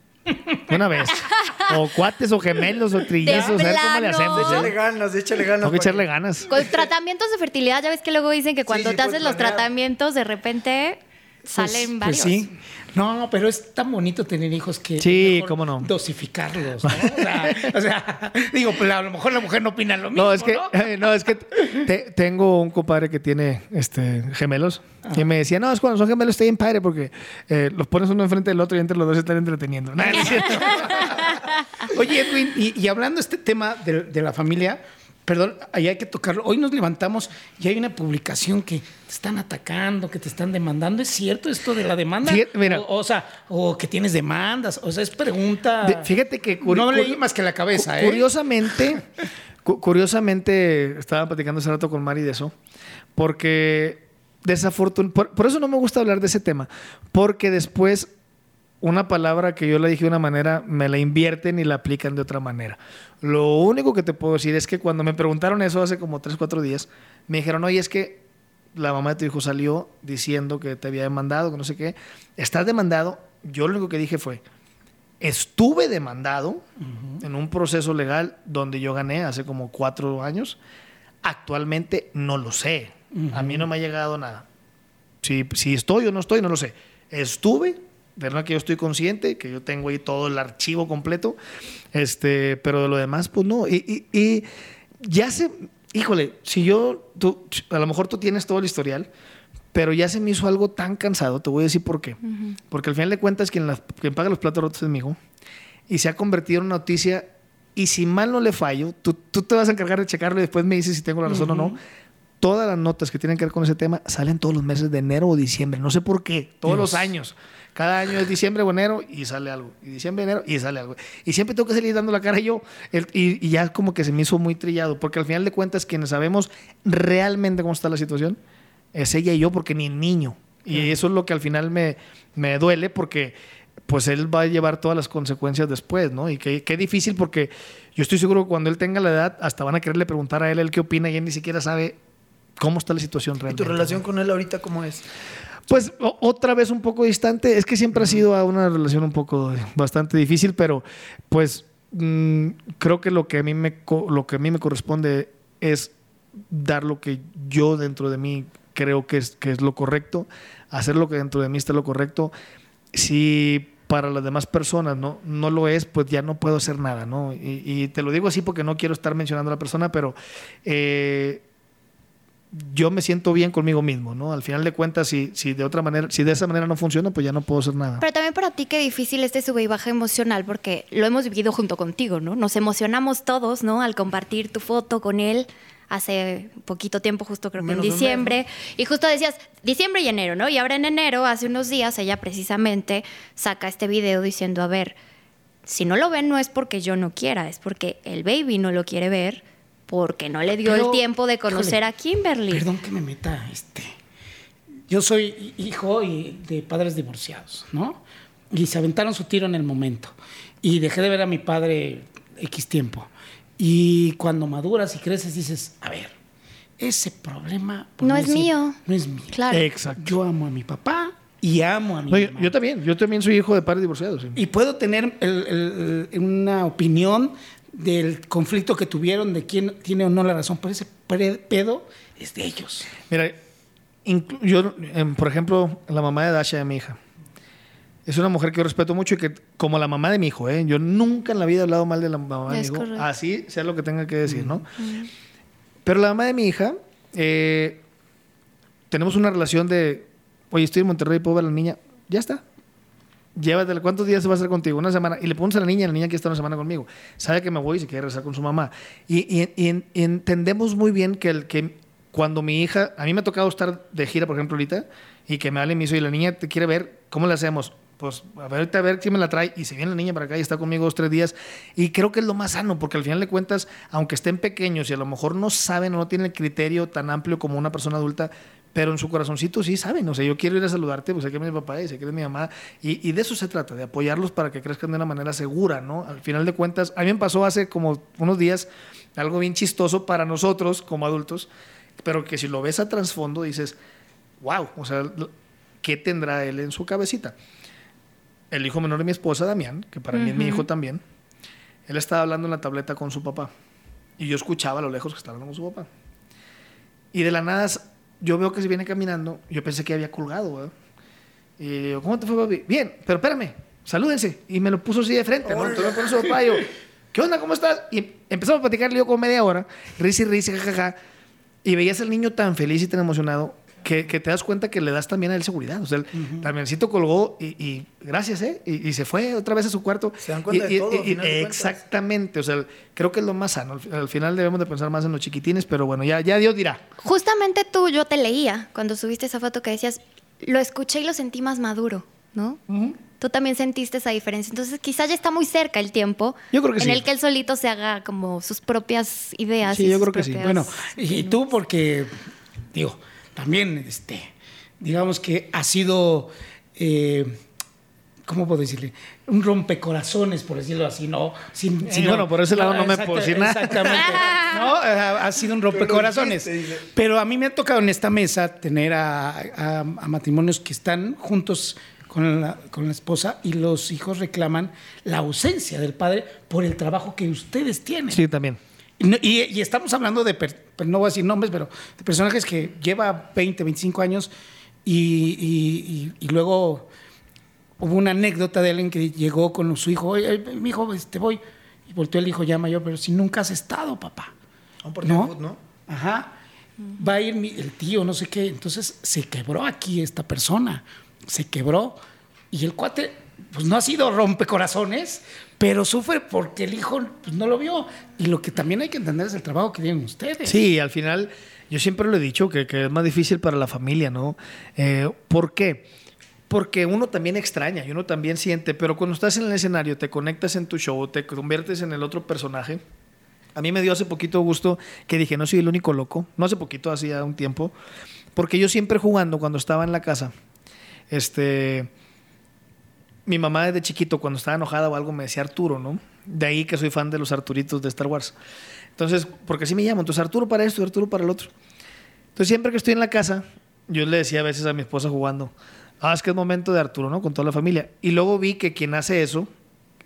Una vez. o cuates o gemelos o trillizos. A ver cómo le hacemos. Échale ganas, échale ganas. Tengo que echarle ganas. Con tratamientos de fertilidad, ya ves que luego dicen que cuando sí, te haces los planear. tratamientos, de repente salen Pues varios. sí. No, pero es tan bonito tener hijos que. Sí, cómo no. Dosificarlos. ¿no? O, sea, o sea, digo, pues, a lo mejor la mujer no opina lo mismo. No, es que, ¿no? no, es que te- tengo un compadre que tiene este, gemelos y me decía, no, es cuando son gemelos está bien padre porque eh, los pones uno enfrente del otro y entre los dos se están entreteniendo. Nada, no es cierto. Oye, Edwin, y, y hablando de este tema de, de la familia, Perdón, ahí hay que tocarlo. Hoy nos levantamos y hay una publicación que te están atacando, que te están demandando. ¿Es cierto esto de la demanda? Fíjate, mira. o, o sea, o que tienes demandas. O sea, es pregunta. De- fíjate que no leí más que la cabeza, cu- ¿eh? Curiosamente, cu- curiosamente, estaba platicando hace rato con Mari de eso, porque desafortunadamente, por, por eso no me gusta hablar de ese tema, porque después una palabra que yo la dije de una manera, me la invierten y la aplican de otra manera. Lo único que te puedo decir es que cuando me preguntaron eso hace como 3, 4 días, me dijeron, oye, es que la mamá de tu hijo salió diciendo que te había demandado, que no sé qué. ¿Estás demandado? Yo lo único que dije fue, estuve demandado en un proceso legal donde yo gané hace como cuatro años. Actualmente no lo sé. A mí no me ha llegado nada. Si, si estoy o no estoy, no lo sé. Estuve, verdad que yo estoy consciente, que yo tengo ahí todo el archivo completo, este, pero de lo demás, pues no. Y, y- y ya se, híjole, si yo, tú, a lo mejor tú tienes todo el historial, pero ya se me hizo algo tan cansado, te voy a decir por qué. Porque al final de cuentas, quien, la- quien paga los platos rotos es mi hijo, y se ha convertido en una noticia, y si mal no le fallo, tú, tú te vas a encargar de checarlo y después me dices si tengo la razón o no. Todas las notas que tienen que ver con ese tema salen todos los meses de enero o diciembre. No sé por qué. Todos los años. Cada año es diciembre o enero y sale algo. Y diciembre, enero y sale algo. Y siempre tengo que salir dando la cara yo. El- y, y ya como que se me hizo muy trillado. Porque al final de cuentas, quienes sabemos realmente cómo está la situación, es ella y yo, porque ni el niño. Y eso es lo que al final me, me duele porque pues él va a llevar todas las consecuencias después, ¿no? Y qué, qué difícil porque yo estoy seguro que cuando él tenga la edad, hasta van a quererle preguntar a él, él qué opina y él ni siquiera sabe cómo está la situación ¿Y realmente. tu relación con él ahorita cómo es? Pues otra vez un poco distante. Es que siempre ha sido una relación un poco bastante difícil, pero pues mm, creo que lo que a mí me lo que a mí me corresponde es dar lo que yo dentro de mí creo que es, que es lo correcto, hacer lo que dentro de mí está lo correcto. Si para las demás personas no, no lo es, pues ya no puedo hacer nada, ¿no? Y, y te lo digo así porque no quiero estar mencionando a la persona, pero eh, yo me siento bien conmigo mismo, ¿no? Al final de cuentas, si, si de otra manera, si de esa manera no funciona, pues ya no puedo hacer nada. Pero también para ti qué difícil este sube y baja emocional, porque lo hemos vivido junto contigo, ¿no? Nos emocionamos todos, ¿no? Al compartir tu foto con él hace poquito tiempo, justo creo que Menos en mes, diciembre. Y justo decías, diciembre y enero, ¿no? Y ahora en enero, hace unos días, ella precisamente saca este video diciendo, a ver, si no lo ven no es porque yo no quiera, es porque el baby no lo quiere ver, porque no le dio Pero, el tiempo de conocer híjole, a Kimberly. Perdón que me meta, este. Yo soy hijo y- de padres divorciados, ¿no? Y se aventaron su tiro en el momento. Y dejé de ver a mi padre X tiempo. Y cuando maduras y creces dices, a ver, ese problema... No es decir, mío. No es mío. Claro. Exacto. Yo amo a mi papá y amo a mi No, yo, mamá. yo también, yo también soy hijo de padres divorciados. sí. Y puedo tener el- el- el- una opinión del conflicto que tuvieron, de quién tiene o no la razón, pero ese pedo es de ellos. Mira, yo, em, por ejemplo, la mamá de Dasha, de mi hija, es una mujer que yo respeto mucho y que, como la mamá de mi hijo, ¿eh? yo nunca en la vida he hablado mal de la mamá de mi hijo, correcto. así sea lo que tenga que decir, ¿no? Pero la mamá de mi hija, eh, tenemos una relación de, oye, estoy en Monterrey, puedo ver a la niña, ya está. Llévatela, ¿cuántos días se va a hacer contigo? Una semana. Y le pones a la niña, la niña que está una semana conmigo. Sabe que me voy y se quiere regresar con su mamá. Y, y- y en- y entendemos muy bien que, el, que cuando mi hija, a mí me ha tocado estar de gira, por ejemplo, ahorita, y que me hable y me "Oye, la niña te quiere ver, ¿cómo le hacemos? Pues a ver, a ver quién me la trae. Y se viene la niña para acá y está conmigo dos, tres días. Y creo que es lo más sano, porque al final de cuentas, aunque estén pequeños y a lo mejor no saben o no tienen el criterio tan amplio como una persona adulta, pero en su corazoncito sí saben. O sea, yo quiero ir a saludarte, pues sé que es mi papá y sé que eres mi mamá. Y, y de eso se trata, de apoyarlos para que crezcan de una manera segura, ¿no? Al final de cuentas, a mí me pasó hace como unos días algo bien chistoso para nosotros como adultos, pero que si lo ves a trasfondo dices, wow, o sea, ¿qué tendrá él en su cabecita? El hijo menor de mi esposa, Damián, que para mí es mi hijo también, él estaba hablando en la tableta con su papá. Y yo escuchaba a lo lejos que estaba hablando con su papá. Y de la nada, yo veo que se viene caminando. Yo pensé que había colgado, ¿verdad? Y le digo, ¿cómo te fue, papi? Bien, pero espérame, salúdense. Y me lo puso así de frente, ¿no? Entonces me su papá y yo, ¿qué onda? ¿Cómo estás? Y empezamos a platicar, le digo, como media hora, risa y risa, jajaja. Y veías al niño tan feliz y tan emocionado. Que, que te das cuenta que le das también a él seguridad. O sea, el Damiancito colgó y, y gracias, ¿eh? Y, y se fue otra vez a su cuarto. Se dan cuenta Y- de todo, de exactamente. O sea, creo que es lo más sano. Al, al final debemos de pensar más en los chiquitines, pero bueno, ya, ya Dios dirá. Justamente tú, yo te leía cuando subiste esa foto que decías, lo escuché y lo sentí más maduro, ¿no? Tú también sentiste esa diferencia. Entonces, quizás ya está muy cerca el tiempo Yo creo que en sí. el que él solito se haga como sus propias ideas. Sí, y yo creo que sí. Bueno, y tú porque, digo, también, este, digamos que ha sido, eh, ¿cómo puedo decirle? Un rompecorazones, por decirlo así, ¿no? Sin, bueno, por ese lado no me puedo decir nada. Exactamente. ¿no? Ha, ha sido un rompecorazones. Pero a mí me ha tocado en esta mesa tener a, a- a matrimonios que están juntos con la, con la esposa y los hijos reclaman la ausencia del padre por el trabajo que ustedes tienen. Sí, también. Y, estamos hablando de, per- pues no voy a decir nombres, pero de personajes que lleva 20, 25 años y, y- y- y luego hubo una anécdota de alguien que llegó con su hijo, oye, mi hijo, este, voy. Y volteó el hijo ya mayor, pero si nunca has estado, papá. Un partido ¿No? fútbol, ¿no? Ajá. Va a ir mi- el tío, no sé qué. Entonces se quebró aquí esta persona. Se quebró. Y el cuate, pues no ha sido rompecorazones, pero sufre porque el hijo pues, no lo vio. Y lo que también hay que entender es el trabajo que tienen ustedes. Sí, al final, yo siempre lo he dicho que, es más difícil para la familia, ¿no? Eh, ¿Por qué? Porque uno también extraña y uno también siente, pero cuando estás en el escenario, te conectas en tu show, te conviertes en el otro personaje. A mí me dio hace poquito gusto que dije, no soy el único loco, no hace poquito, hacía un tiempo, porque yo siempre jugando cuando estaba en la casa, este, mi mamá desde chiquito cuando estaba enojada o algo me decía Arturo, ¿no? De ahí que soy fan de los Arturitos de Star Wars. Entonces, porque así me llamo, entonces Arturo para esto Arturo para el otro. Entonces, siempre que estoy en la casa, yo le decía a veces a mi esposa jugando, ah, es que es momento de Arturo, ¿no? Con toda la familia. Y luego vi que quien hace eso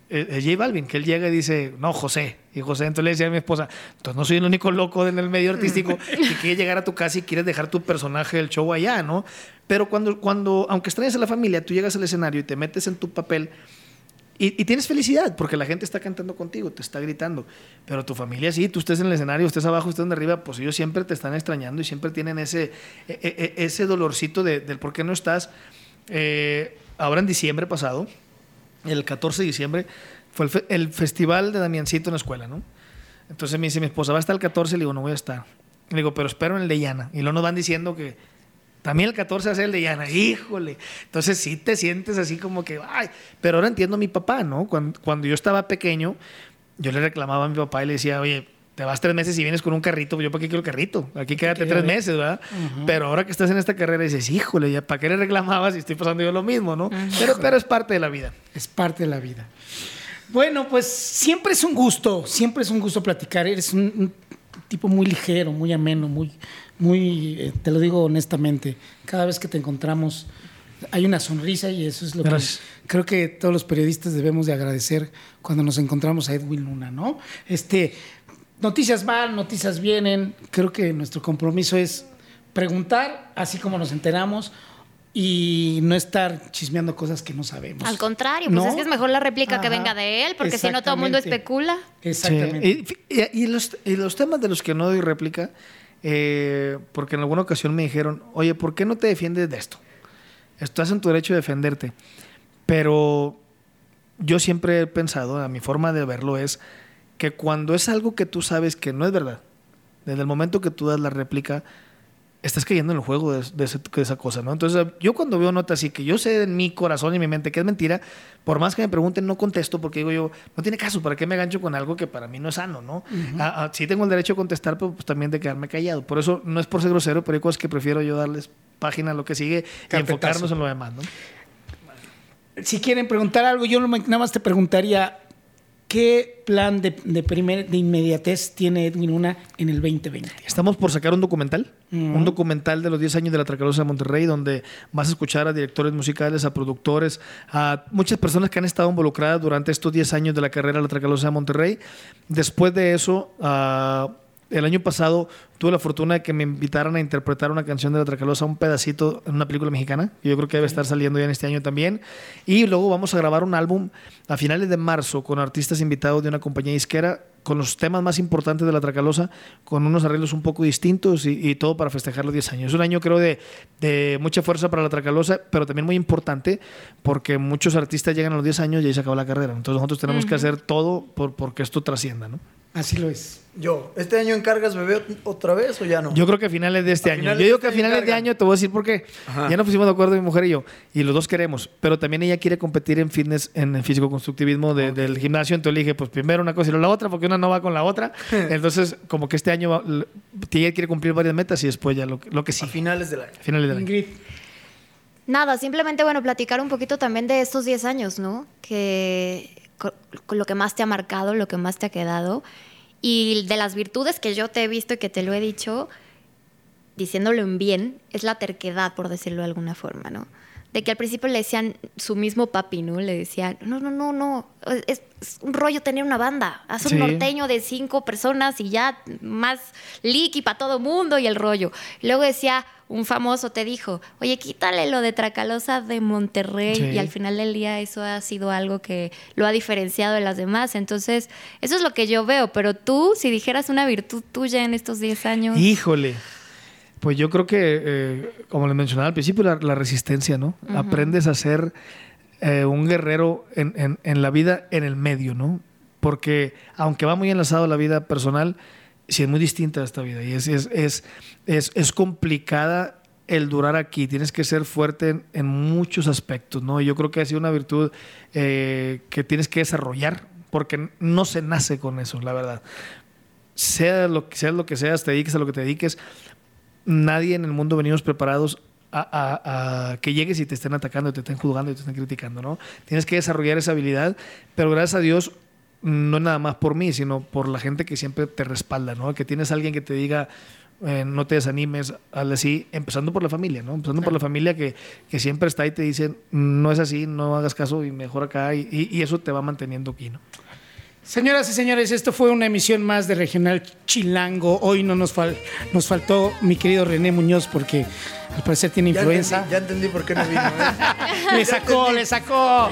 eh, es J Balvin, que él llega y dice, no, José. Y José, entonces le decía a mi esposa, entonces no soy el único loco en el medio artístico que quiere llegar a tu casa y quieres dejar tu personaje del show allá, ¿no? Pero cuando, cuando aunque extrañas a la familia, tú llegas al escenario y te metes en tu papel y, y tienes felicidad porque la gente está cantando contigo, te está gritando. Pero tu familia sí, tú estés en el escenario, estés abajo, estés en arriba, pues ellos siempre te están extrañando y siempre tienen ese, e- e- e- ese dolorcito de- del por qué no estás. Eh, ahora en diciembre pasado, el 14 de diciembre, fue el, fe- el festival de Damiancito en la escuela, ¿no? Entonces me dice mi esposa, va hasta el 14, le digo, no voy a estar. Le digo, pero espero en el de Llana. Y luego nos van diciendo que también el 14 hace el de Llana. Híjole. Entonces sí te sientes así como que, ay. Pero ahora entiendo a mi papá, ¿no? Cuando yo estaba pequeño, yo le reclamaba a mi papá y le decía, oye, te vas tres meses y vienes con un carrito, pues yo para qué quiero el carrito, aquí quédate tres meses, ¿verdad? Pero ahora que estás en esta carrera dices, híjole, ya para qué le reclamabas y estoy pasando yo lo mismo, ¿no? Pero, pero es parte de la vida. Es parte de la vida. Bueno, pues siempre es un gusto, siempre es un gusto platicar. Eres un, un tipo muy ligero, muy ameno, muy, muy, eh, te lo digo honestamente. Cada vez que te encontramos hay una sonrisa y eso es lo Gracias. que creo que todos los periodistas debemos de agradecer cuando nos encontramos a Edwin Luna, ¿no? Este, noticias van, noticias vienen. Creo que nuestro compromiso es preguntar, así como nos enteramos. Y no estar chismeando cosas que no sabemos. Al contrario, pues ¿No? es que es mejor la réplica que Ajá. venga de él, porque si no todo el mundo especula. Exactamente. Sí. Y, y- y los, y los temas de los que no doy réplica, eh, porque en alguna ocasión me dijeron, oye, ¿por qué no te defiendes de esto? Estás en tu derecho de defenderte. Pero yo siempre he pensado, a mi forma de verlo es que cuando es algo que tú sabes que no es verdad, desde el momento que tú das la réplica, estás cayendo en el juego de, de ese- de esa cosa, ¿no? Entonces, yo cuando veo notas así que yo sé en mi corazón y en mi mente que es mentira, por más que me pregunten, no contesto porque digo yo, no tiene caso, ¿para qué me gancho con algo que para mí no es sano, ¿no? Ah, ah, sí tengo el derecho a contestar, pero pues también de quedarme callado. Por eso no es por ser grosero, pero hay cosas que prefiero yo darles página a lo que sigue y enfocarnos en lo demás, ¿no? Si quieren preguntar algo, yo nada más te preguntaría, ¿qué plan de, de, primer, de inmediatez tiene Edwin Luna en el 2020? Estamos por sacar un documental, un documental de los 10 años de la Tracalosa de Monterrey, donde vas a escuchar a directores musicales, a productores, a muchas personas que han estado involucradas durante estos 10 años de la carrera de la Tracalosa de Monterrey. Después de eso, ah, el año pasado tuve la fortuna de que me invitaran a interpretar una canción de La Tracalosa, un pedacito en una película mexicana, que yo creo que debe estar saliendo ya en este año también. Y luego vamos a grabar un álbum a finales de marzo con artistas invitados de una compañía disquera con los temas más importantes de La Tracalosa, con unos arreglos un poco distintos y, y todo para festejar los 10 años. Es un año creo de, de mucha fuerza para La Tracalosa, pero también muy importante porque muchos artistas llegan a los 10 años y ahí se acabó la carrera. Entonces nosotros tenemos que hacer todo por, porque esto trascienda, ¿no? Así lo es. Yo, ¿este año encargas bebé otra vez o ya no? Yo creo que a finales de este A año. Yo digo que a este finales de año te voy a decir por qué. Ajá. Ya nos pusimos de acuerdo mi mujer y yo. Y los dos queremos. Pero también ella quiere competir en fitness, en el físico-constructivismo de- del gimnasio. Entonces le dije, pues primero una cosa y luego la otra, porque una no va con la otra. Entonces, como que este año ella quiere cumplir varias metas y después ya lo, que- lo que sí. A finales del año. A finales del año. Ingrid, Nada, simplemente, bueno, platicar un poquito también de estos 10 años, ¿no? Que lo que más te ha marcado, lo que más te ha quedado. Y de las virtudes que yo te he visto y que te lo he dicho, diciéndolo en bien, es la terquedad, por decirlo de alguna forma, ¿no? De que al principio le decían su mismo papi, ¿no? Le decían, no, no, no, no, es, es un rollo tener una banda. Haz un Sí. norteño de cinco personas y ya más liqui para todo mundo y el rollo. Luego decía, un famoso te dijo, oye, quítale lo de Tracalosa de Monterrey Sí. y al final del día eso ha sido algo que lo ha diferenciado de las demás. Entonces, eso es lo que yo veo, pero tú, si dijeras una virtud tuya en estos 10 años... Híjole. Pues yo creo que, eh, como les mencionaba al principio, la, la resistencia, ¿no? Aprendes a ser eh, un guerrero en, en- en la vida, en el medio, ¿no? Porque aunque va muy enlazado a la vida personal, sí es muy distinta a esta vida y es, es, es, es, es complicada el durar aquí. Tienes que ser fuerte en, en muchos aspectos, ¿no? Y Yo creo que ha sido una virtud eh, que tienes que desarrollar porque no se nace con eso, la verdad sea lo que sea lo que seas, te dediques a lo que te dediques, nadie en el mundo venimos preparados a, a- a que llegues y te estén atacando, te estén juzgando y te estén criticando, ¿no? Tienes que desarrollar esa habilidad, pero gracias a Dios, no nada más por mí, sino por la gente que siempre te respalda, ¿no? Que tienes alguien que te diga, eh, no te desanimes, hazle así, empezando por la familia, ¿no? Empezando por la familia que, que siempre está y te dice, no es así, no hagas caso y mejor acá, y, y- y eso te va manteniendo aquí, ¿no? Señoras y señores, esto fue una emisión más de Regional Chilango. Hoy no nos, fal- nos faltó mi querido René Muñoz porque al parecer tiene Ya influenza. entendí, ya entendí por qué no vino. ¿eh? Le sacó, le sacó.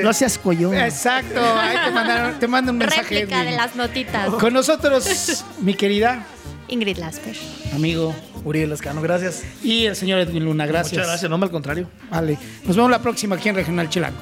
No seas collón. Exacto. Ahí te, mandaron, te mando un mensaje. Réplica de las notitas. Con nosotros, mi querida Ingrid Lasper. amigo Uriel Lascano, gracias. y el señor Edwin Luna. Gracias. Muchas gracias, no, al contrario. Vale. Nos vemos la próxima aquí en Regional Chilango.